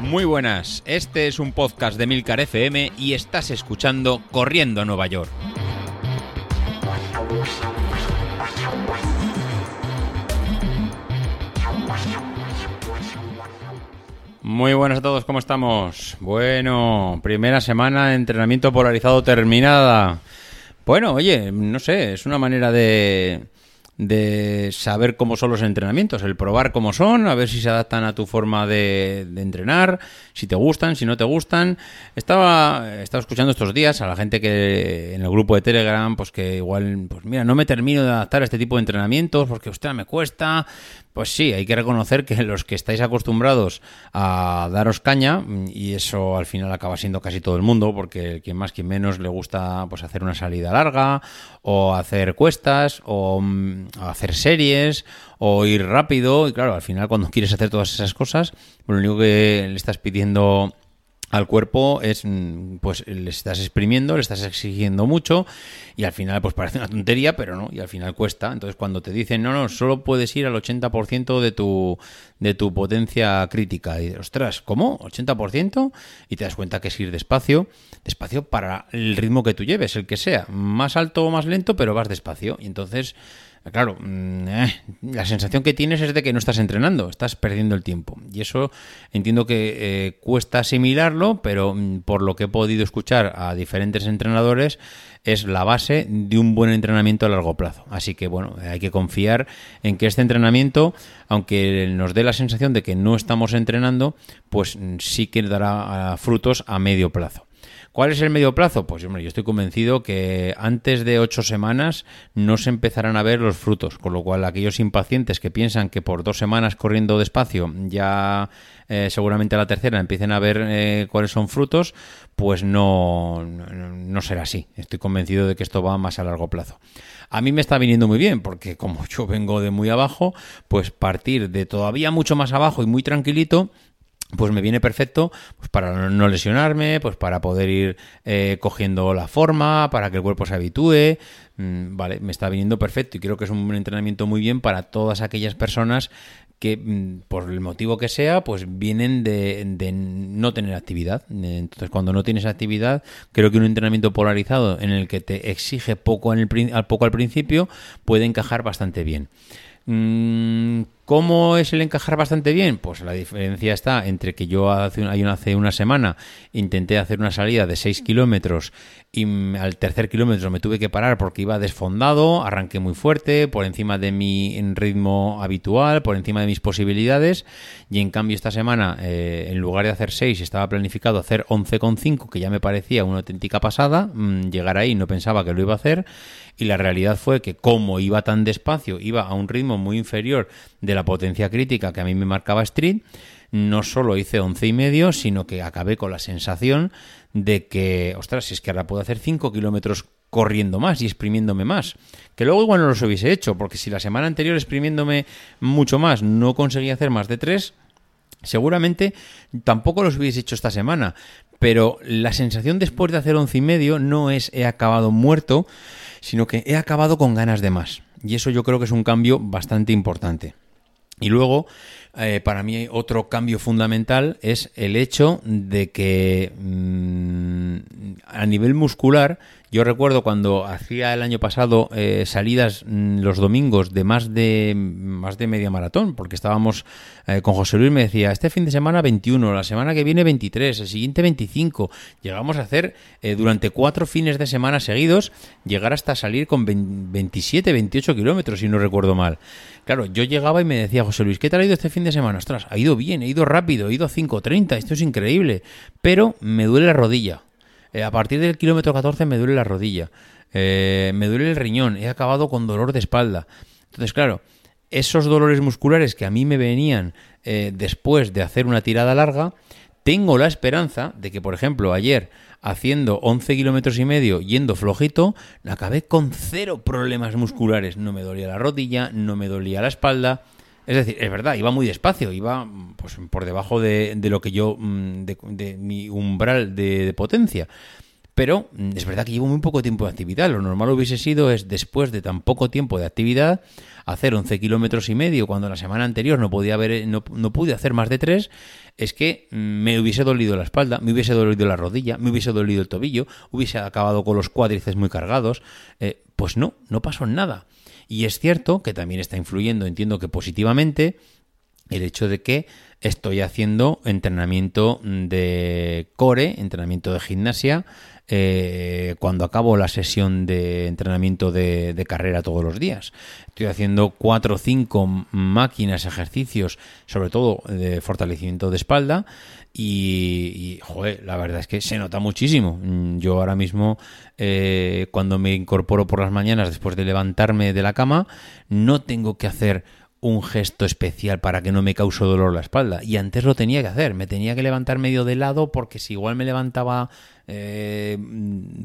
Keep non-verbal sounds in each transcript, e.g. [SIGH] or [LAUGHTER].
Muy buenas, este es un podcast de Milcar FM y estás escuchando Corriendo a Nueva York. Muy buenas a todos, ¿cómo estamos? Bueno, primera semana de entrenamiento polarizado terminada. Bueno, oye, no sé, es una manera de, de saber cómo son los entrenamientos, el probar cómo son, a ver si se adaptan a tu forma de, entrenar, si te gustan, si no te gustan. Estaba, estaba escuchando estos días a la gente que en el grupo de Telegram, pues que igual, pues mira, no me termino de adaptar a este tipo de entrenamientos porque usted me cuesta, pues sí, hay que reconocer que los que estáis acostumbrados a daros caña, y eso al final acaba siendo casi todo el mundo, porque quien más, quien menos le gusta pues hacer una salida larga, o hacer cuestas, o, mm, hacer series, o ir rápido, y claro, al final cuando [LAUGHS] quieres hacer todas esas cosas, lo único que le estás pidiendo al cuerpo es mm, pues le estás exprimiendo, le estás exigiendo mucho y al final pues parece una tontería, pero no, y al final cuesta. Entonces cuando te dicen, "No, no, solo puedes ir al 80% de tu de tu potencia crítica." Y ostras, ¿cómo? ¿80%? Y te das cuenta que es ir despacio, despacio para el ritmo que tú lleves, el que sea, más alto o más lento, pero vas despacio. Y entonces Claro, mm, eh, la sensación que tienes es de que no estás entrenando, estás perdiendo el tiempo. Y eso entiendo que eh, cuesta asimilarlo, pero mm, por lo que he podido escuchar a diferentes entrenadores, es la base de un buen entrenamiento a largo plazo. Así que bueno, hay que confiar en que este entrenamiento, aunque nos dé la sensación de que no estamos entrenando, pues mm, sí que dará ah, frutos a medio plazo. ¿Cuál es el medio plazo? Pues hombre, yo estoy convencido que antes de ocho semanas no se empezarán a ver los frutos, con lo cual aquellos impacientes que piensan que por dos semanas corriendo despacio ya eh, seguramente a la tercera empiecen a ver eh, cuáles son frutos, pues no, no será así. Estoy convencido de que esto va más a largo plazo. A mí me está viniendo muy bien, porque como [LAUGHS] yo vengo de muy abajo, pues partir de todavía mucho más abajo y muy tranquilito, pues me viene perfecto pues para no lesionarme, pues para poder ir eh, cogiendo la forma, para que el cuerpo se habitúe. Mm, vale, me está viniendo perfecto y creo que es un entrenamiento muy bien para todas aquellas personas que mm, por el motivo que sea, pues vienen de, no tener actividad. Entonces, cuando no tienes actividad, creo que un entrenamiento polarizado en el que te exige poco, poco al principio puede encajar bastante bien. Mm, ¿Cómo es el encajar bastante bien? Pues la diferencia está entre que yo hace, hace una semana intenté hacer una salida de 6 kilómetros y al tercer kilómetro me tuve que parar porque iba desfondado, arranqué muy fuerte, por encima de mi ritmo habitual, por encima de mis posibilidades y en cambio esta semana eh, en lugar de hacer 6 estaba planificado hacer 11,5 que ya me parecía una auténtica pasada, mm, llegar ahí no pensaba que lo iba a hacer y la realidad fue que como iba tan despacio, iba a un ritmo muy inferior de la potencia crítica que a mí me marcaba Street, no solo hice once y medio, sino que acabé con la sensación de que, ostras, si es que ahora puedo hacer 5 kilómetros corriendo más y exprimiéndome más. Que luego igual no los hubiese hecho, porque si la semana anterior exprimiéndome mucho más no conseguía hacer más de 3, seguramente tampoco los hubiese hecho esta semana. Pero la sensación después de hacer once y medio no es he acabado muerto, sino que he acabado con ganas de más. Y eso yo creo que es un cambio bastante importante. Y luego, eh, para mí, otro cambio fundamental es el hecho de que mm, a nivel muscular yo recuerdo cuando hacía el año pasado eh, salidas mm, los domingos de más de más de media maratón, porque estábamos eh, con José Luis me decía, este fin de semana 21, la semana que viene 23, el siguiente 25. Llegamos a hacer eh, durante cuatro fines de semana seguidos, llegar hasta salir con 27, 28 kilómetros, si no recuerdo mal. Claro, yo llegaba y me decía, José Luis, ¿qué tal ha ido este fin de semana? Ostras, ha ido bien, he ido rápido, he ido a 5.30, esto es increíble, pero me duele la rodilla. Eh, a partir del kilómetro 14 me duele la rodilla, eh, me duele el riñón, he acabado con dolor de espalda. Entonces, claro, esos dolores musculares que a mí me venían eh, después de hacer una tirada larga, tengo la esperanza de que, por ejemplo, ayer haciendo 11 kilómetros y medio yendo flojito, acabé con cero problemas musculares. No me dolía la rodilla, no me dolía la espalda. Es decir, es verdad, iba muy despacio, iba pues por debajo de, lo que yo, mm, de, mi umbral de, potencia. Pero mm, es verdad que llevo muy poco tiempo de actividad. Lo normal hubiese sido es después de tan poco tiempo de actividad hacer 11 kilómetros y medio cuando la semana anterior no podía haber, no, no pude hacer más de 3 es que mm, me hubiese dolido la espalda, me hubiese dolido la rodilla, me hubiese dolido el tobillo, hubiese acabado con los cuádriceps muy cargados. Eh, pues no, no pasó nada. Y es cierto que también está influyendo, entiendo que positivamente, el hecho de que estoy haciendo entrenamiento de core, entrenamiento de gimnasia, eh, cuando acabo la sesión de entrenamiento de, carrera todos los días. Estoy haciendo cuatro o cinco máquinas, ejercicios, sobre todo de fortalecimiento de espalda. Y, joder, la verdad es que se nota muchísimo. Yo ahora mismo, eh, cuando me incorporo por las mañanas después de levantarme de la cama, no tengo que hacer un gesto especial para que no me cause dolor la espalda. Y antes lo tenía que hacer, me tenía que levantar medio de lado porque si igual me levantaba eh,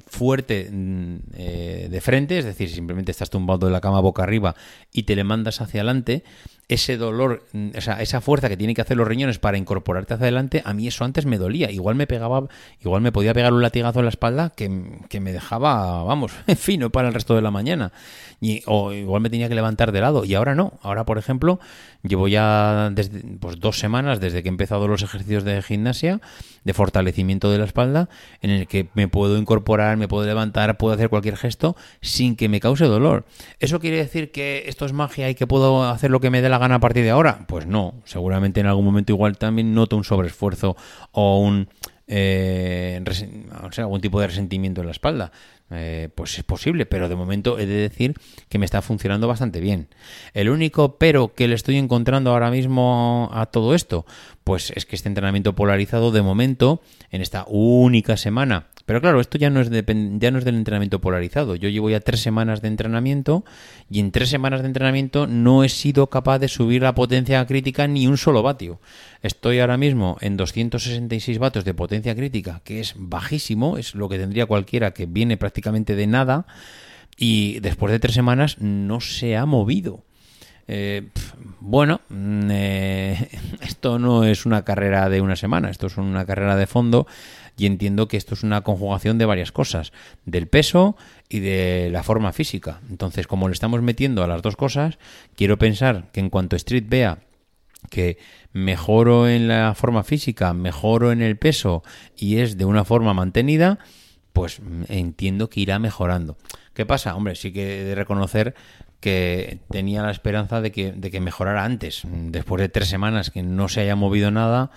fuerte mm, eh, de frente, es decir, simplemente estás tumbado de la cama boca arriba y te le mandas hacia adelante, ese dolor, mm, o sea, esa fuerza que tienen que hacer los riñones para incorporarte hacia adelante, a mí eso antes me dolía. Igual me pegaba, igual me podía pegar un latigazo en la espalda que, que me dejaba, vamos, [LAUGHS] fino para el resto de la mañana. Y, o igual me tenía que levantar de lado. Y ahora no. Ahora, por ejemplo, llevo ya desde, pues, dos semanas desde que he empezado los ejercicios de gimnasia, de fortalecimiento de la espalda, en el que me puedo incorporar, me puedo levantar, puedo hacer cualquier gesto sin que me cause dolor. ¿Eso quiere decir que esto es magia y que puedo hacer lo que me dé la gana a partir de ahora? Pues no. Seguramente en algún momento igual también noto un sobreesfuerzo o un eh, algún tipo de resentimiento en la espalda. Eh, pues es posible, pero de momento he de decir que me está funcionando bastante bien. El único pero que le estoy encontrando ahora mismo a todo esto, pues es que este entrenamiento polarizado de momento, en esta única semana pero claro, esto ya no, es ya no es del entrenamiento polarizado. Yo llevo ya tres semanas de entrenamiento y en tres semanas de entrenamiento no he sido capaz de subir la potencia crítica ni un solo vatio. Estoy ahora mismo en 266 vatios de potencia crítica, que es bajísimo, es lo que tendría cualquiera que viene prácticamente de nada y después de tres semanas no se ha movido. Eh, bueno, mm, eh, [LAUGHS] esto no es una carrera de una semana, esto es una carrera de fondo y entiendo que esto es una conjugación de varias cosas, del peso y de la forma física. Entonces, como le estamos metiendo a las dos cosas, quiero pensar que en cuanto Street vea que mejoro en la forma física, mejoro en el peso y es de una forma mantenida, pues entiendo que irá mejorando. ¿Qué pasa? Hombre, sí que he de reconocer que tenía la esperanza de que, de que mejorara antes. Después de tres semanas que no se haya movido nada,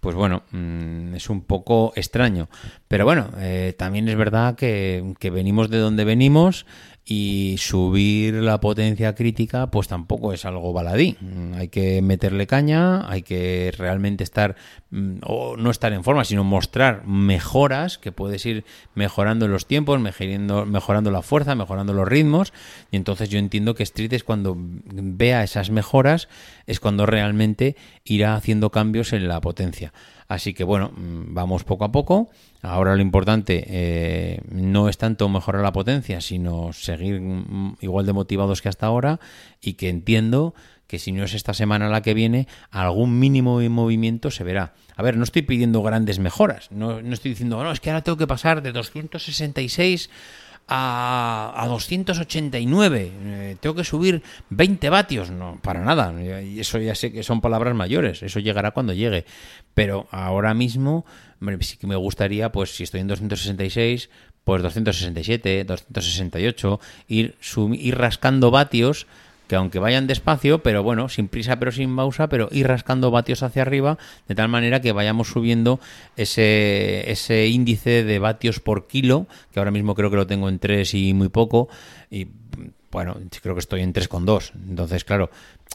pues bueno, mm, es un poco extraño. Pero bueno, eh, también es verdad que, que, venimos de donde venimos y subir la potencia crítica pues tampoco es algo baladí. Mm, hay que meterle caña, hay que realmente estar, mm, o no estar en forma, sino mostrar mejoras, que puedes ir mejorando los tiempos, mejorando, mejorando la fuerza, mejorando los ritmos. Y entonces yo entiendo que Street es cuando vea esas mejoras, es cuando realmente irá haciendo cambios en la potencia. Así que bueno, mm, vamos poco a poco. Ahora lo importante eh, no es tanto mejorar la potencia, sino seguir mm, igual de motivados que hasta ahora y que entiendo que si no es esta semana la que viene, algún mínimo de movimiento se verá. A ver, no estoy pidiendo grandes mejoras, no, no estoy diciendo, no, es que ahora tengo que pasar de 266 a, a 289. Eh, tengo que subir 20 vatios. No, para nada. Eso ya sé que son palabras mayores. Eso llegará cuando llegue. Pero ahora mismo, sí que me gustaría, pues si estoy en 266, pues 267, 268, ir, ir rascando vatios que aunque vayan despacio, pero bueno, sin prisa pero sin pausa, pero ir rascando vatios hacia arriba, de tal manera que vayamos subiendo ese, ese índice de vatios por kilo, que ahora mismo creo que lo tengo en 3 y muy poco, y bueno, creo que estoy en 3,2. Entonces, claro,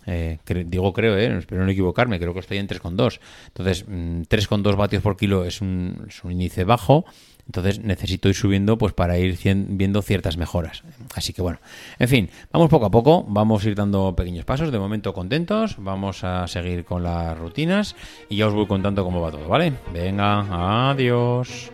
eh, digo creo, eh, espero no equivocarme, creo que estoy en 3,2. Entonces, 3,2 mm, vatios por kilo es un, es un índice bajo entonces necesito ir subiendo pues para ir viendo ciertas mejoras. Así que bueno, en fin, vamos poco a poco, vamos a ir dando pequeños pasos, de momento contentos, vamos a seguir con las rutinas y ya os voy contando cómo va todo, ¿vale? Venga, adiós.